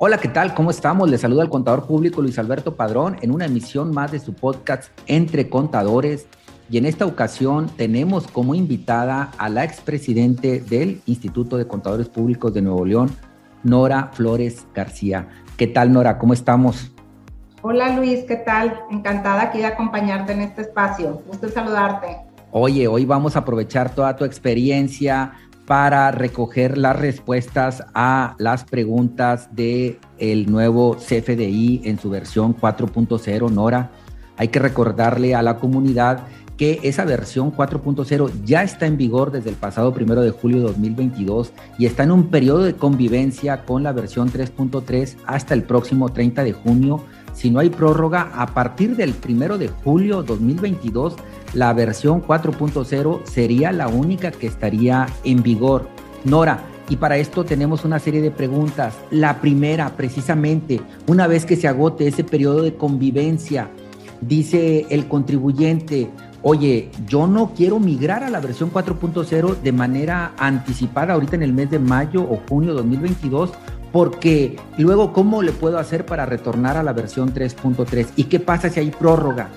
Hola, ¿qué tal? ¿Cómo estamos? Les saluda el contador público Luis Alberto Padrón en una emisión más de su podcast Entre Contadores. Y en esta ocasión tenemos como invitada a la expresidente del Instituto de Contadores Públicos de Nuevo León, Nora Flores García. ¿Qué tal, Nora? ¿Cómo estamos? Hola, Luis, ¿qué tal? Encantada aquí de acompañarte en este espacio. Gusto saludarte. Oye, hoy vamos a aprovechar toda tu experiencia para recoger las respuestas a las preguntas de el nuevo CFDI en su versión 4.0, Nora. Hay que recordarle a la comunidad que esa versión 4.0 ya está en vigor desde el pasado primero de julio de 2022 y está en un periodo de convivencia con la versión 3.3 hasta el próximo 30 de junio. Si no hay prórroga, a partir del primero de julio 2022 la versión 4.0 sería la única que estaría en vigor. Nora, y para esto tenemos una serie de preguntas. La primera, precisamente, una vez que se agote ese periodo de convivencia, dice el contribuyente, oye, yo no quiero migrar a la versión 4.0 de manera anticipada ahorita en el mes de mayo o junio de 2022, porque luego, ¿cómo le puedo hacer para retornar a la versión 3.3? ¿Y qué pasa si hay prórroga?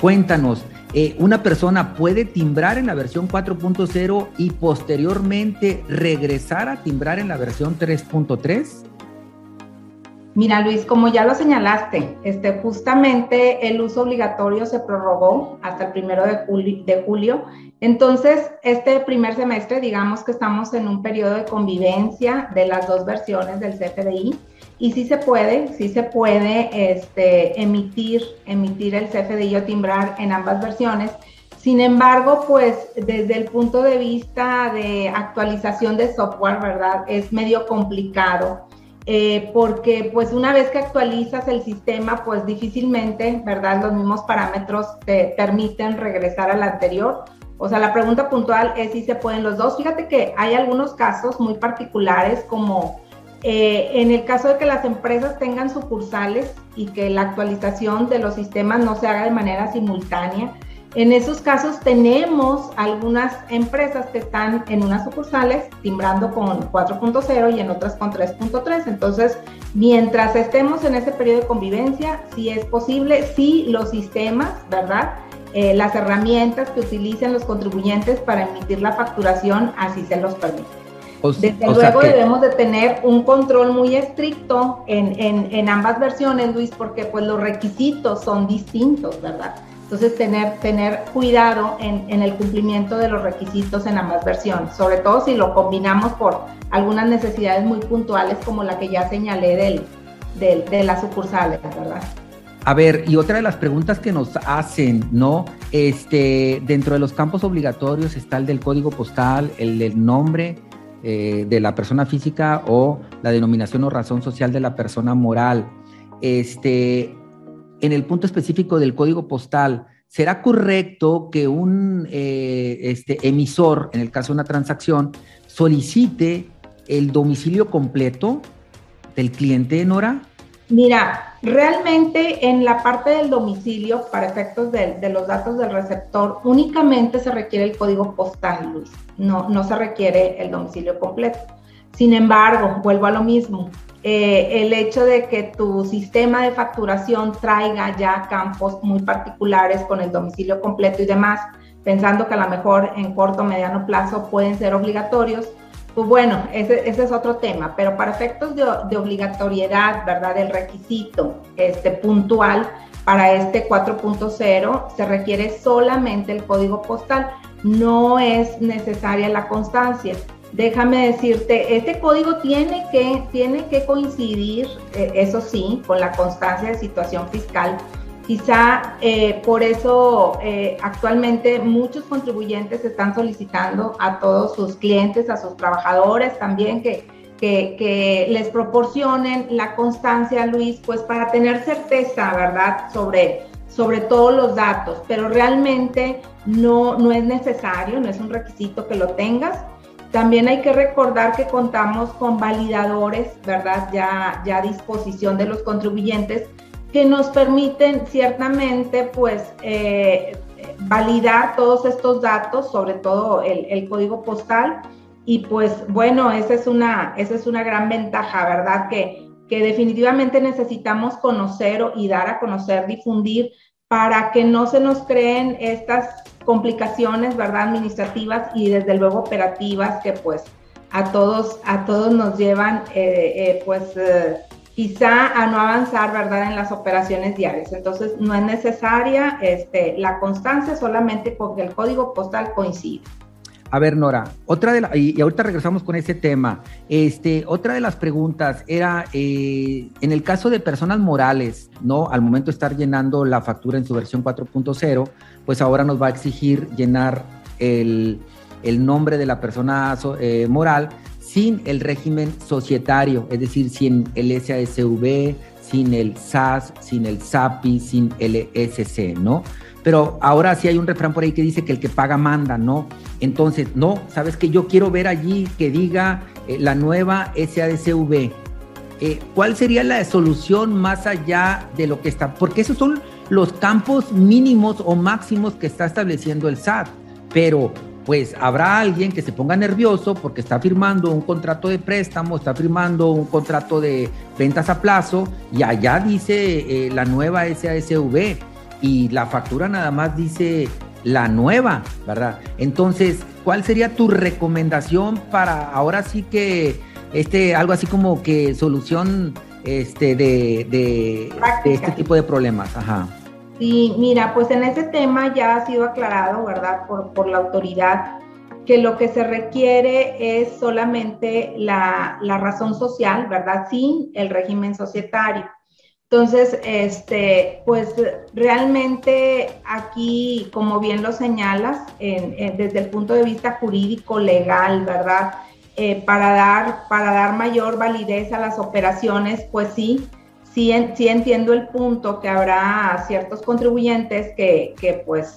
Cuéntanos, eh, una persona puede timbrar en la versión 4.0 y posteriormente regresar a timbrar en la versión 3.3? Mira, Luis, como ya lo señalaste, este, justamente el uso obligatorio se prorrogó hasta el primero de julio. Entonces, este primer semestre, digamos que estamos en un periodo de convivencia de las dos versiones del CFDI y sí se puede, sí se puede este, emitir, emitir el CFDI o timbrar en ambas versiones. Sin embargo, pues desde el punto de vista de actualización de software, ¿verdad? Es medio complicado. Eh, porque pues una vez que actualizas el sistema, pues difícilmente, ¿verdad? Los mismos parámetros te permiten regresar al anterior. O sea, la pregunta puntual es si se pueden los dos. Fíjate que hay algunos casos muy particulares como eh, en el caso de que las empresas tengan sucursales y que la actualización de los sistemas no se haga de manera simultánea, en esos casos tenemos algunas empresas que están en unas sucursales timbrando con 4.0 y en otras con 3.3. Entonces, mientras estemos en ese periodo de convivencia, si es posible, si los sistemas, ¿verdad? Eh, las herramientas que utilicen los contribuyentes para emitir la facturación, así se los permite. Desde luego debemos de tener un control muy estricto en, en, ambas versiones, Luis, porque pues los requisitos son distintos, ¿verdad? Entonces, tener, tener cuidado en, en, el cumplimiento de los requisitos en ambas versiones, sobre todo si lo combinamos por algunas necesidades muy puntuales como la que ya señalé del, del, de las sucursales, ¿verdad? A ver, y otra de las preguntas que nos hacen, ¿no? Este, dentro de los campos obligatorios está el del código postal, el del nombre, eh, de la persona física o la denominación o razón social de la persona moral. Este, en el punto específico del código postal, ¿será correcto que un eh, este, emisor, en el caso de una transacción, solicite el domicilio completo del cliente, Nora? Mira, realmente en la parte del domicilio, para efectos de, los datos del receptor, únicamente se requiere el código postal, Luis. No, no se requiere el domicilio completo. Sin embargo, vuelvo a lo mismo. Eh, el hecho de que tu sistema de facturación traiga ya campos muy particulares con el domicilio completo y demás, pensando que a lo mejor en corto o mediano plazo pueden ser obligatorios, pues bueno, ese, es otro tema, pero para efectos de, obligatoriedad, ¿verdad? Del requisito este, puntual para este 4.0 se requiere solamente el código postal, no es necesaria la constancia. Déjame decirte, este código tiene que, tiene que coincidir, eh, eso sí, con la constancia de situación fiscal Quizá eh, por eso eh, actualmente muchos contribuyentes están solicitando a todos sus clientes, a sus trabajadores también que, que, les proporcionen la constancia, Luis, pues para tener certeza, ¿verdad?, sobre, sobre todos los datos, pero realmente no, no es necesario, no es un requisito que lo tengas. También hay que recordar que contamos con validadores, ¿verdad? Ya, ya a disposición de los contribuyentes que nos permiten ciertamente pues eh, validar todos estos datos, sobre todo el, código postal. Y pues bueno, esa es una, esa es una gran ventaja, ¿verdad? Que, que definitivamente necesitamos conocer y dar a conocer, difundir, para que no se nos creen estas complicaciones, ¿verdad? Administrativas y desde luego operativas que pues a todos, a todos nos llevan eh, eh, pues eh, quizá a no avanzar, ¿verdad? En las operaciones diarias. Entonces no es necesaria este, la constancia solamente porque el código postal coincide. A ver, Nora, otra de la, y, ahorita regresamos con ese tema. Este, otra de las preguntas era, eh, en el caso de personas morales, ¿no? Al momento de estar llenando la factura en su versión 4.0, pues ahora nos va a exigir llenar el, nombre de la persona eh, moral sin el régimen societario, es decir, sin el SASV, sin el SAS, sin el SAPI, sin el ESC, ¿no? Pero ahora sí hay un refrán por ahí que dice que el que paga manda, ¿no? Entonces, no, sabes que yo quiero ver allí que diga eh, la nueva SADCV. Eh, ¿Cuál sería la solución más allá de lo que está? Porque esos son los campos mínimos o máximos que está estableciendo el SAT. Pero pues habrá alguien que se ponga nervioso porque está firmando un contrato de préstamo, está firmando un contrato de ventas a plazo y allá dice eh, la nueva SASV y la factura nada más dice la nueva, ¿verdad? Entonces, ¿cuál sería tu recomendación para ahora sí que este algo así como que solución este de, de, este tipo de problemas? Ajá. Sí, mira, pues en ese tema ya ha sido aclarado, ¿verdad? Por, por la autoridad que lo que se requiere es solamente la, la razón social, ¿verdad? Sin el régimen societario. Entonces, este, pues realmente aquí, como bien lo señalas, desde el punto de vista jurídico, legal, ¿verdad? Eh, para, dar, para dar mayor validez a las operaciones, pues sí, sí, sí entiendo el punto que habrá ciertos contribuyentes que, que pues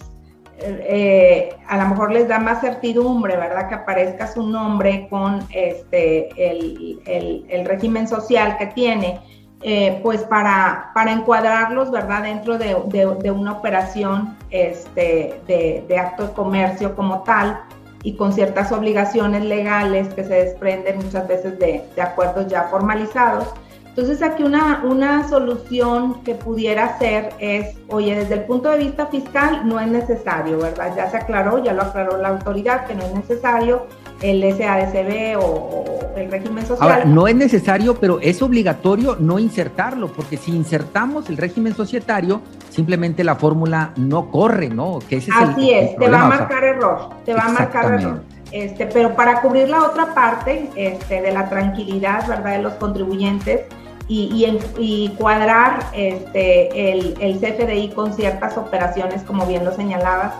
eh, a lo mejor les da más certidumbre, ¿verdad? Que aparezca su nombre con este, el, el régimen social que tiene eh, pues para, para encuadrarlos, ¿verdad? Dentro de, de, una operación este, de, de, acto de comercio como tal y con ciertas obligaciones legales que se desprenden muchas veces de, acuerdos ya formalizados. Entonces aquí una, una solución que pudiera ser es, oye, desde el punto de vista fiscal no es necesario, ¿verdad? Ya se aclaró, ya lo aclaró la autoridad que no es necesario el SADCB o, el régimen social. Ahora, no es necesario, pero es obligatorio no insertarlo, porque si insertamos el régimen societario, simplemente la fórmula no corre, ¿no? Que Así es, te va a marcar error, te va a marcar error. Este, pero para cubrir la otra parte este, de la tranquilidad, ¿verdad?, de los contribuyentes y, y, cuadrar este, el, el CFDI con ciertas operaciones, como bien lo señalabas,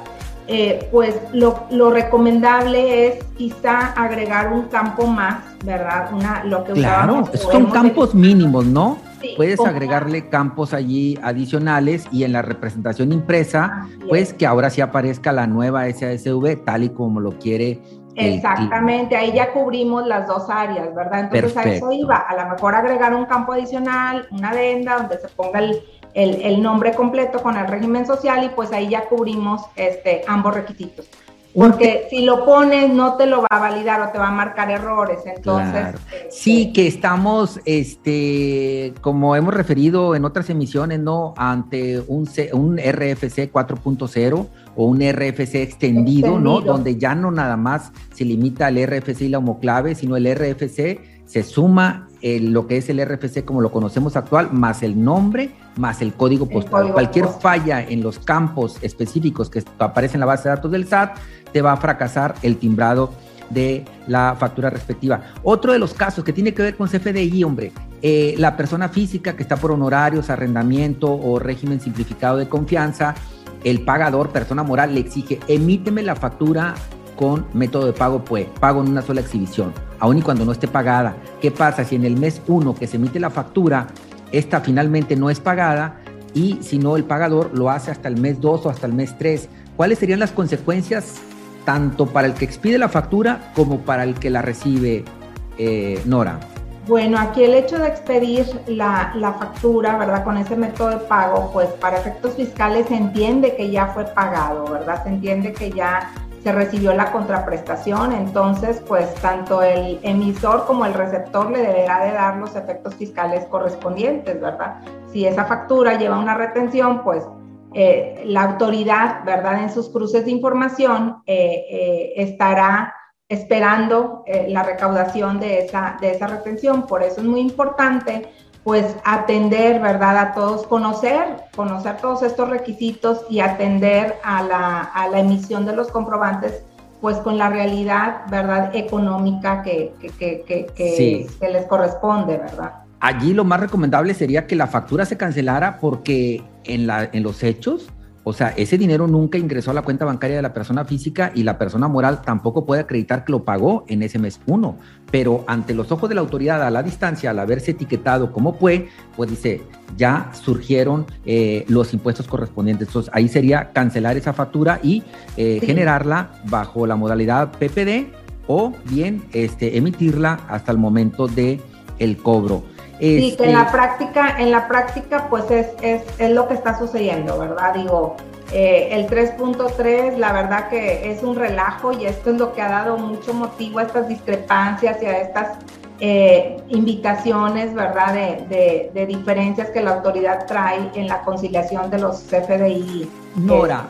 eh, pues lo, recomendable es quizá agregar un campo más, ¿verdad? Una, lo que claro, son campos mínimos, ¿no? Puedes agregarle campos allí adicionales y en la representación impresa, pues que ahora sí aparezca la nueva SASV tal y como lo quiere. Exactamente, ahí ya cubrimos las dos áreas, ¿verdad? Entonces a eso iba, a lo mejor agregar un campo adicional, una adenda donde se ponga el, el, nombre completo con el régimen social y pues ahí ya cubrimos este, ambos requisitos. Porque si lo pones no te lo va a validar o te va a marcar errores. Entonces, este, sí que estamos, este, como hemos referido en otras emisiones, no, ante un, un RFC 4.0 o un RFC extendido, ¿no? Donde ya no nada más se limita al RFC y la homoclave, sino el RFC se suma lo que es el RFC como lo conocemos actual, más el nombre, más el código postal. Cualquier falla en los campos específicos que aparecen en la base de datos del SAT, te va a fracasar el timbrado de la factura respectiva. Otro de los casos que tiene que ver con CFDI, hombre, eh, la persona física que está por honorarios, arrendamiento o régimen simplificado de confianza, el pagador, persona moral, le exige, emíteme la factura con método de pago pues, pago en una sola exhibición, aun y cuando no esté pagada. ¿Qué pasa si en el mes 1 que se emite la factura, esta finalmente no es pagada y si no el pagador lo hace hasta el mes 2 o hasta el mes 3? ¿Cuáles serían las consecuencias tanto para el que expide la factura como para el que la recibe, eh, Nora? Bueno, aquí el hecho de expedir la, la, factura, ¿verdad? Con ese método de pago, pues para efectos fiscales se entiende que ya fue pagado, ¿verdad? Se entiende que ya se recibió la contraprestación, entonces pues tanto el emisor como el receptor le deberá de dar los efectos fiscales correspondientes, ¿verdad? Si esa factura lleva una retención, pues eh, la autoridad, ¿verdad? En sus cruces de información eh, eh, estará esperando la recaudación de esa, de esa retención. Por eso es muy importante pues atender, ¿verdad? A todos, conocer, conocer todos estos requisitos y atender a la, a la emisión de los comprobantes, pues con la realidad, ¿verdad? Económica que, que, que, que, que les corresponde, ¿verdad? Allí lo más recomendable sería que la factura se cancelara porque en, la, en los hechos o sea, ese dinero nunca ingresó a la cuenta bancaria de la persona física y la persona moral tampoco puede acreditar que lo pagó en ese mes uno. Pero ante los ojos de la autoridad a la distancia, al haberse etiquetado como fue, pues dice, ya surgieron eh, los impuestos correspondientes. Entonces ahí sería cancelar esa factura y eh, generarla bajo la modalidad PPD o bien este, emitirla hasta el momento de el cobro. Sí, que en la este, práctica, en la práctica, pues es, es, es lo que está sucediendo, ¿verdad? Digo, eh, el 3.3, la verdad que es un relajo y esto es lo que ha dado mucho motivo a estas discrepancias y a estas eh, invitaciones, ¿verdad? De, de, diferencias que la autoridad trae en la conciliación de los CFDI. Nora,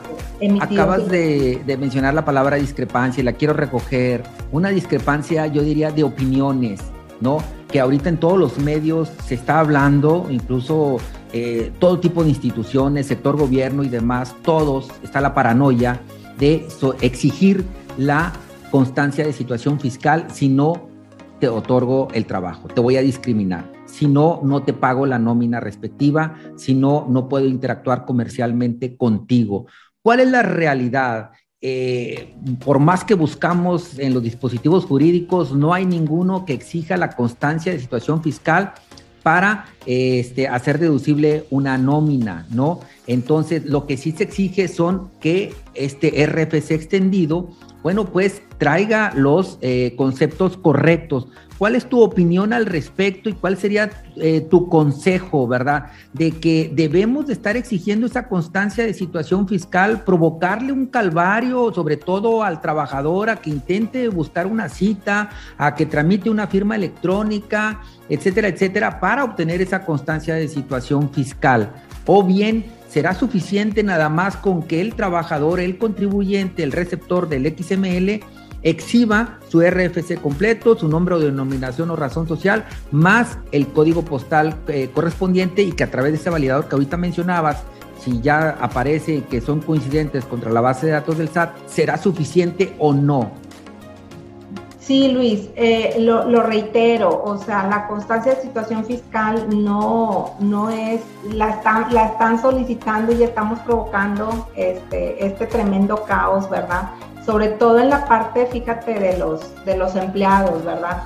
acabas de, de, mencionar la palabra discrepancia y la quiero recoger. Una discrepancia, yo diría, de opiniones, ¿no? que ahorita en todos los medios se está hablando, incluso eh, todo tipo de instituciones, sector gobierno y demás, todos, está la paranoia de exigir la constancia de situación fiscal si no te otorgo el trabajo, te voy a discriminar. Si no, no te pago la nómina respectiva, si no, no puedo interactuar comercialmente contigo. ¿Cuál es la realidad? Eh, por más que buscamos en los dispositivos jurídicos, no hay ninguno que exija la constancia de situación fiscal para este, hacer deducible una nómina, ¿no? Entonces, lo que sí se exige son que este RFC extendido, bueno, pues traiga los eh, conceptos correctos, ¿Cuál es tu opinión al respecto y cuál sería eh, tu consejo, verdad? De que debemos de estar exigiendo esa constancia de situación fiscal, provocarle un calvario, sobre todo al trabajador, a que intente buscar una cita, a que tramite una firma electrónica, etcétera, etcétera, para obtener esa constancia de situación fiscal. O bien será suficiente nada más con que el trabajador, el contribuyente, el receptor del XML, exhiba su RFC completo, su nombre o denominación o razón social, más el código postal eh, correspondiente y que a través de ese validador que ahorita mencionabas, si ya aparece que son coincidentes contra la base de datos del SAT, ¿será suficiente o no? Sí, Luis, eh, lo, reitero, o sea, la constancia de situación fiscal no, no es, la están, la están solicitando y estamos provocando este, este tremendo caos, ¿verdad? Sobre todo en la parte, fíjate, de los, de los empleados, ¿verdad?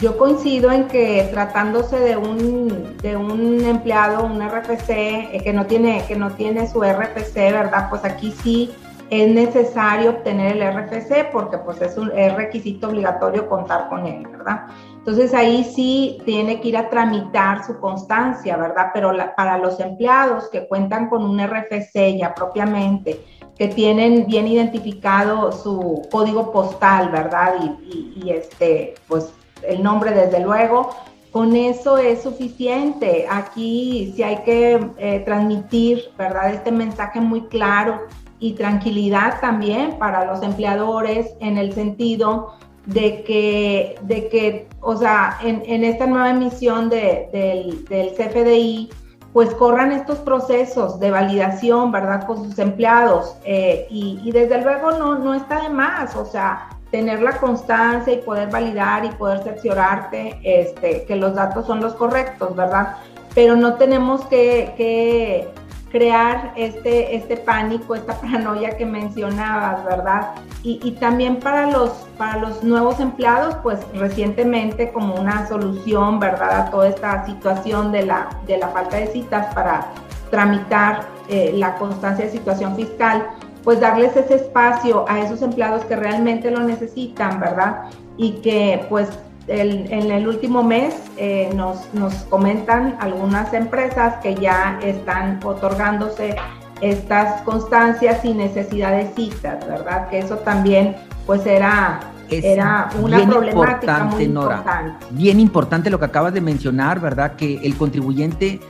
Yo coincido en que tratándose de un, de un empleado, un RFC, eh, que, no tiene, que no tiene su RFC, ¿verdad? Pues aquí sí es necesario obtener el RFC porque pues es un es requisito obligatorio contar con él, ¿verdad? Entonces ahí sí tiene que ir a tramitar su constancia, ¿verdad? Pero para los empleados que cuentan con un RFC ya propiamente, tienen bien identificado su código postal, ¿verdad? Y, este, pues el nombre desde luego, con eso es suficiente. Aquí sí hay que eh, transmitir, ¿verdad? Este mensaje muy claro y tranquilidad también para los empleadores en el sentido de que, de que o sea, en, esta nueva emisión de, del, del CFDI, pues corran estos procesos de validación, ¿verdad?, con sus empleados. Eh, y, desde luego no, no está de más, o sea, tener la constancia y poder validar y poder cerciorarte este, que los datos son los correctos, ¿verdad? Pero no tenemos que, que crear este, este pánico, esta paranoia que mencionabas, ¿verdad? Y, también para los, para los nuevos empleados, pues recientemente como una solución, ¿verdad? A toda esta situación de la, de la falta de citas para tramitar eh, la constancia de situación fiscal, pues darles ese espacio a esos empleados que realmente lo necesitan, ¿verdad? Y que pues en el último mes eh, nos, nos, comentan algunas empresas que ya están otorgándose estas constancias sin necesidad de citas, ¿verdad? Que eso también pues era era una problemática muy importante. Bien importante lo que acabas de mencionar, ¿verdad? Que el contribuyente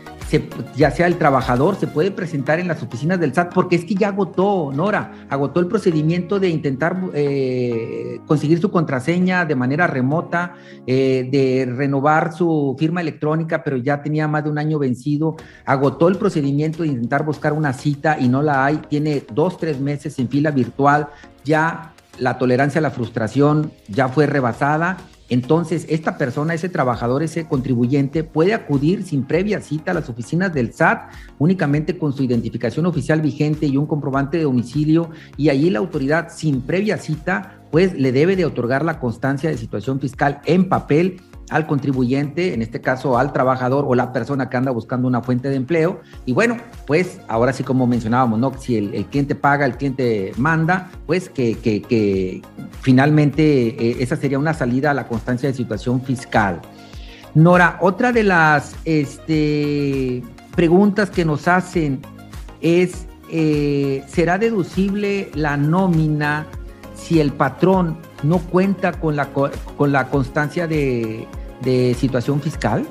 ya sea el trabajador, se puede presentar en las oficinas del SAT, porque es que ya agotó, Nora, agotó el procedimiento de intentar eh, conseguir su contraseña de manera remota, eh, de renovar su firma electrónica, pero ya tenía más de un año vencido, agotó el procedimiento de intentar buscar una cita y no la hay, tiene dos, tres meses en fila virtual, ya la tolerancia a la frustración ya fue rebasada entonces, esta persona, ese trabajador, ese contribuyente puede acudir sin previa cita a las oficinas del SAT únicamente con su identificación oficial vigente y un comprobante de domicilio y allí la autoridad sin previa cita pues le debe de otorgar la constancia de situación fiscal en papel al contribuyente, en este caso al trabajador o la persona que anda buscando una fuente de empleo. Y bueno, pues ahora sí como mencionábamos, ¿no? Si el, cliente paga, el cliente manda, pues que, que, finalmente eh, esa sería una salida a la constancia de situación fiscal. Nora, otra de las este, preguntas que nos hacen es, eh, ¿será deducible la nómina si el patrón no cuenta con la, con la constancia de, de situación fiscal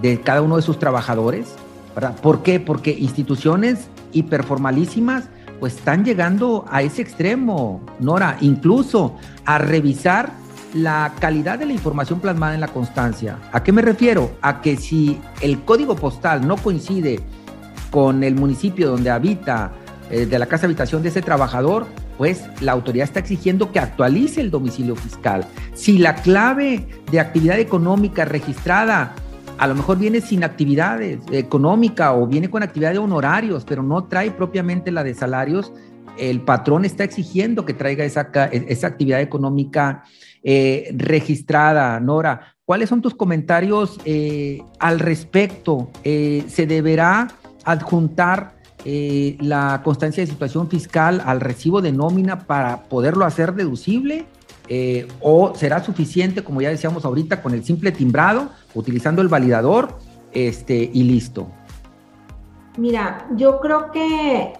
de cada uno de sus trabajadores. ¿Por qué? Porque instituciones hiperformalísimas pues están llegando a ese extremo, Nora, incluso a revisar la calidad de la información plasmada en la constancia. ¿A qué me refiero? A que si el código postal no coincide con el municipio donde habita, eh, de la casa habitación de ese trabajador, pues la autoridad está exigiendo que actualice el domicilio fiscal. Si la clave de actividad económica registrada a lo mejor viene sin actividad económica o viene con actividad de honorarios, pero no trae propiamente la de salarios, el patrón está exigiendo que traiga esa, esa actividad económica eh, registrada. Nora, ¿cuáles son tus comentarios eh, al respecto? Eh, ¿Se deberá adjuntar eh, la constancia de situación fiscal al recibo de nómina para poderlo hacer deducible? Eh, ¿O será suficiente, como ya decíamos ahorita, con el simple timbrado, utilizando el validador este, y listo? Mira, yo creo que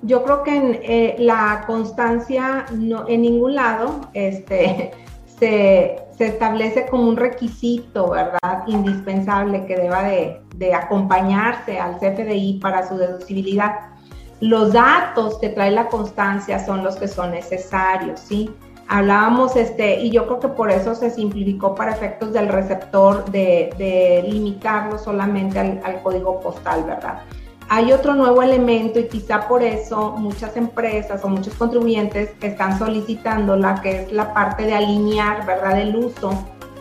yo creo que en eh, la constancia no, en ningún lado este, se, se, establece como un requisito, ¿verdad? Indispensable que deba de, de acompañarse al CFDI para su deducibilidad. Los datos que trae la constancia son los que son necesarios, ¿sí? Hablábamos, este, y yo creo que por eso se simplificó para efectos del receptor de, de limitarlo solamente al, al código postal, ¿verdad? Hay otro nuevo elemento y quizá por eso muchas empresas o muchos contribuyentes están solicitando la que es la parte de alinear, ¿verdad? El uso,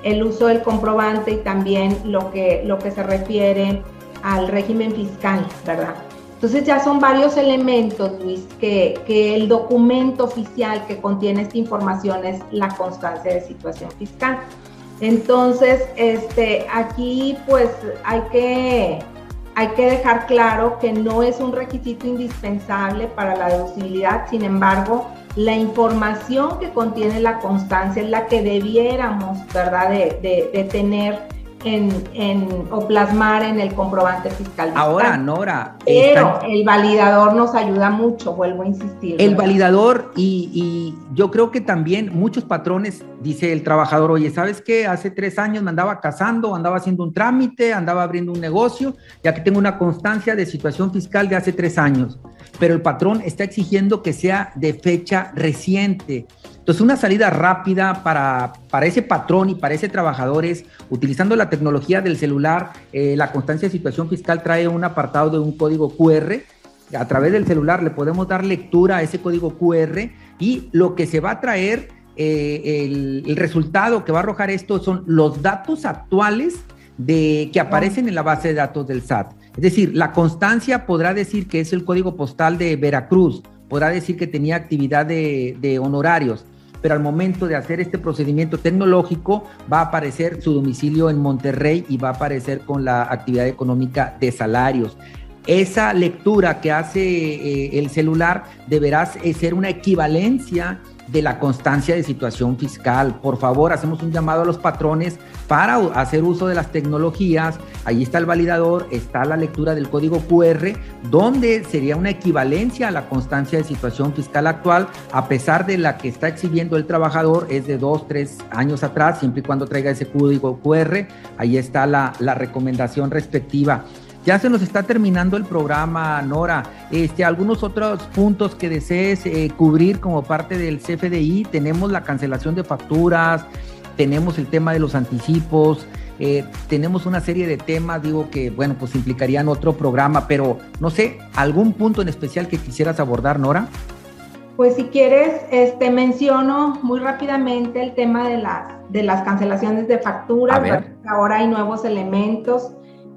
el uso del comprobante y también lo que, lo que se refiere al régimen fiscal, ¿verdad? Entonces ya son varios elementos, Luis, que, que el documento oficial que contiene esta información es la constancia de situación fiscal. Entonces, este, aquí pues hay que hay que dejar claro que no es un requisito indispensable para la deducibilidad, sin embargo, la información que contiene la constancia es la que debiéramos, ¿verdad?, de, de tener en, o plasmar en el comprobante fiscal. Ahora, Nora. Pero el validador nos ayuda mucho, vuelvo a insistir. El validador y, y, yo creo que también muchos patrones, dice el trabajador, oye, ¿sabes qué? Hace tres años me andaba casando, andaba haciendo un trámite, andaba abriendo un negocio, ya que tengo una constancia de situación fiscal de hace tres años, pero el patrón está exigiendo que sea de fecha reciente. Entonces, una salida rápida para, para ese patrón y para ese trabajador es, utilizando la tecnología del celular, eh, la constancia de situación fiscal trae un apartado de un código QR. A través del celular le podemos dar lectura a ese código QR y lo que se va a traer, eh, el, el, resultado que va a arrojar esto son los datos actuales de, que aparecen en la base de datos del SAT. Es decir, la constancia podrá decir que es el código postal de Veracruz, podrá decir que tenía actividad de, honorarios, pero al momento de hacer este procedimiento tecnológico va a aparecer su domicilio en Monterrey y va a aparecer con la actividad económica de salarios. Esa lectura que hace eh, el celular deberá ser una equivalencia de la constancia de situación fiscal. Por favor, hacemos un llamado a los patrones para hacer uso de las tecnologías. Ahí está el validador, está la lectura del código QR, donde sería una equivalencia a la constancia de situación fiscal actual, a pesar de la que está exhibiendo el trabajador, es de dos, tres años atrás, siempre y cuando traiga ese código QR. Ahí está la, la recomendación respectiva. Ya se nos está terminando el programa, Nora. Este, algunos otros puntos que desees eh, cubrir como parte del CFDI. Tenemos la cancelación de facturas, tenemos el tema de los anticipos, eh, tenemos una serie de temas, digo que, bueno, pues implicarían otro programa, pero no sé, ¿algún punto en especial que quisieras abordar, Nora? Pues si quieres, este, menciono muy rápidamente el tema de las, de las cancelaciones de facturas. Ahora hay nuevos elementos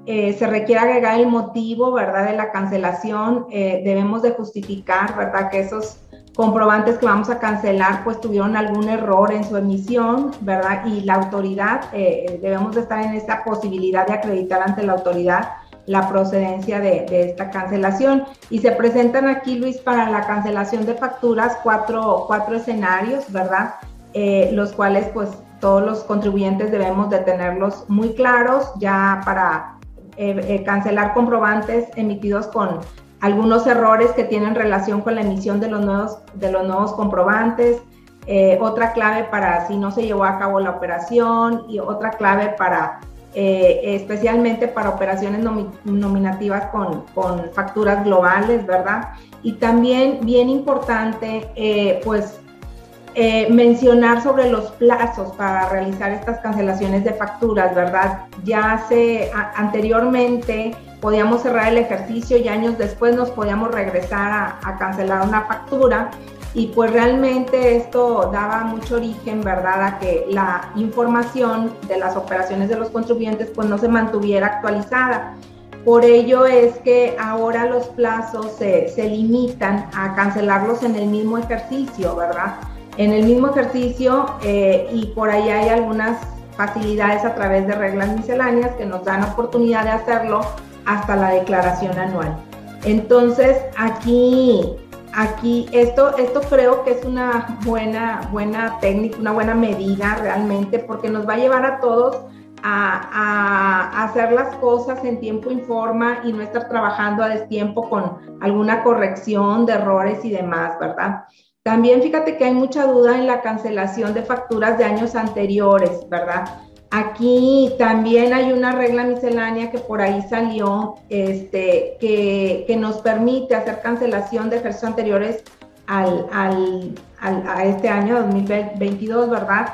eh, se requiere agregar el motivo, ¿verdad?, de la cancelación. Eh, debemos de justificar, ¿verdad?, que esos comprobantes que vamos a cancelar, pues tuvieron algún error en su emisión, ¿verdad? Y la autoridad, eh, debemos de estar en esta posibilidad de acreditar ante la autoridad la procedencia de, esta cancelación. Y se presentan aquí, Luis, para la cancelación de facturas cuatro, cuatro escenarios, ¿verdad? los cuales, pues, todos los contribuyentes debemos de tenerlos muy claros ya para eh, eh, cancelar comprobantes emitidos con algunos errores que tienen relación con la emisión de los nuevos, de los nuevos comprobantes, eh, otra clave para si no se llevó a cabo la operación y otra clave para especialmente para operaciones nominativas con, con, facturas globales, ¿verdad? Y también bien importante, pues eh, mencionar sobre los plazos para realizar estas cancelaciones de facturas, ¿verdad? Ya hace anteriormente podíamos cerrar el ejercicio y años después nos podíamos regresar a, cancelar una factura y pues realmente esto daba mucho origen, ¿verdad?, a que la información de las operaciones de los contribuyentes pues no se mantuviera actualizada. Por ello es que ahora los plazos se, se limitan a cancelarlos en el mismo ejercicio, ¿verdad? En el mismo ejercicio eh, y por ahí hay algunas facilidades a través de reglas misceláneas que nos dan oportunidad de hacerlo hasta la declaración anual. Entonces, aquí, aquí esto, esto creo que es una buena, buena técnica, una buena medida realmente, porque nos va a llevar a todos a, hacer las cosas en tiempo y forma y no estar trabajando a destiempo con alguna corrección de errores y demás, ¿verdad? También fíjate que hay mucha duda en la cancelación de facturas de años anteriores, ¿verdad? Aquí también hay una regla miscelánea que por ahí salió, este, que, nos permite hacer cancelación de ejercicios anteriores al, a este año 2022, ¿verdad?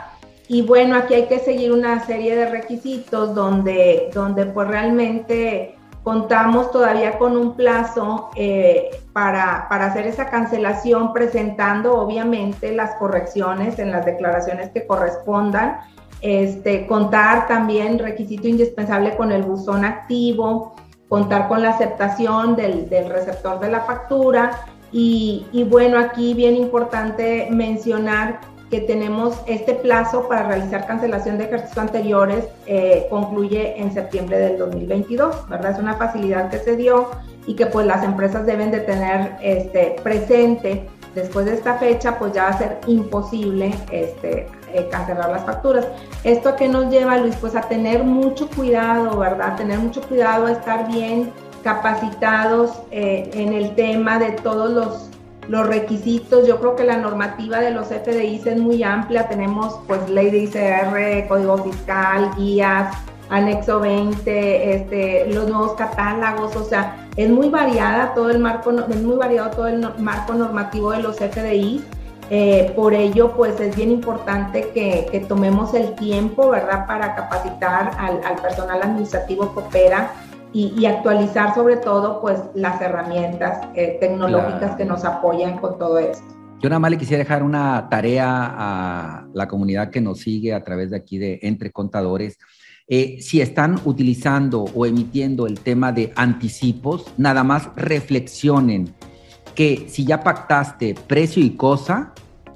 Y bueno, aquí hay que seguir una serie de requisitos donde, donde pues realmente contamos todavía con un plazo eh, para, para, hacer esa cancelación, presentando obviamente las correcciones en las declaraciones que correspondan. Este, contar también requisito indispensable con el buzón activo, contar con la aceptación del, del receptor de la factura y, y, bueno, aquí bien importante mencionar que tenemos este plazo para realizar cancelación de ejercicios anteriores eh, concluye en septiembre del 2022, ¿verdad? Es una facilidad que se dio y que pues las empresas deben de tener este, presente. Después de esta fecha, pues ya va a ser imposible este, eh, cancelar las facturas. ¿Esto a qué nos lleva, Luis? Pues a tener mucho cuidado, ¿verdad? Tener mucho cuidado, a estar bien capacitados eh, en el tema de todos los los requisitos, yo creo que la normativa de los FDIs es muy amplia, tenemos pues ley de ICR, código fiscal, guías, anexo 20, este, los nuevos catálogos, o sea, es muy variada todo el marco, es muy variado todo el marco normativo de los FDIs. Eh, por ello, pues es bien importante que, tomemos el tiempo, ¿verdad?, para capacitar al, al personal administrativo que opera y, actualizar sobre todo pues las herramientas eh, tecnológicas que nos apoyan con todo esto. Yo nada más le quisiera dejar una tarea a la comunidad que nos sigue a través de aquí de Entre Contadores. Eh, si están utilizando o emitiendo el tema de anticipos, nada más reflexionen que si ya pactaste precio y cosa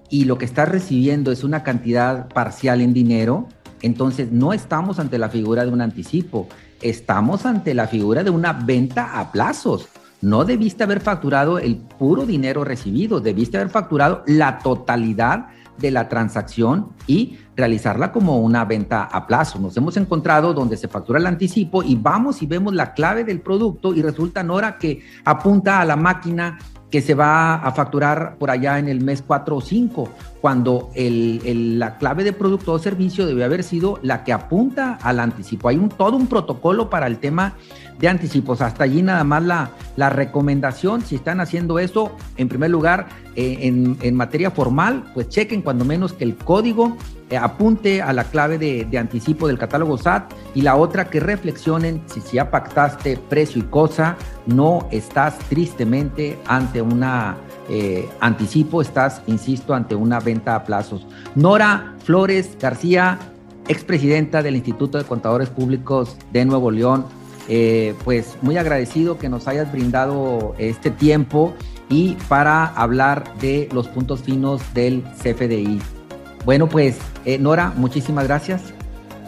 y lo que estás recibiendo es una cantidad parcial en dinero, entonces no estamos ante la figura de un anticipo, estamos ante la figura de una venta a plazos. no debiste haber facturado el puro dinero recibido, debiste haber facturado la totalidad de la transacción y realizarla como una venta a plazo. Nos hemos encontrado donde se factura el anticipo y vamos y vemos la clave del producto y resulta Nora que apunta a la máquina que se va a facturar por allá en el mes 4 o 5, cuando la clave de producto o servicio debe haber sido la que apunta al anticipo. Hay un, todo un protocolo para el tema de anticipos. Hasta allí nada más la, la recomendación, si están haciendo eso, en primer lugar, eh, en, en, materia formal, pues chequen cuando menos que el código apunte a la clave de, anticipo del catálogo SAT y la otra que reflexionen si, ya pactaste precio y cosa, no estás tristemente ante una eh, anticipo, estás, insisto, ante una venta a plazos. Nora Flores García, expresidenta del Instituto de Contadores Públicos de Nuevo León, eh, pues muy agradecido que nos hayas brindado este tiempo y para hablar de los puntos finos del CFDI. Bueno, pues eh, Nora, muchísimas gracias.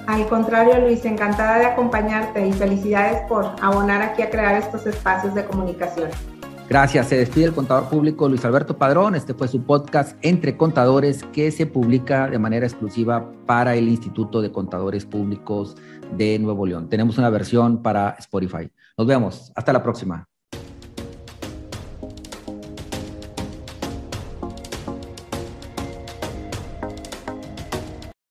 Al contrario, Luis, encantada de acompañarte y felicidades por abonar aquí a crear estos espacios de comunicación. Gracias. Se despide el contador público Luis Alberto Padrón. Este fue su podcast Entre Contadores que se publica de manera exclusiva para el Instituto de Contadores Públicos de Nuevo León. Tenemos una versión para Spotify. Nos vemos. Hasta la próxima.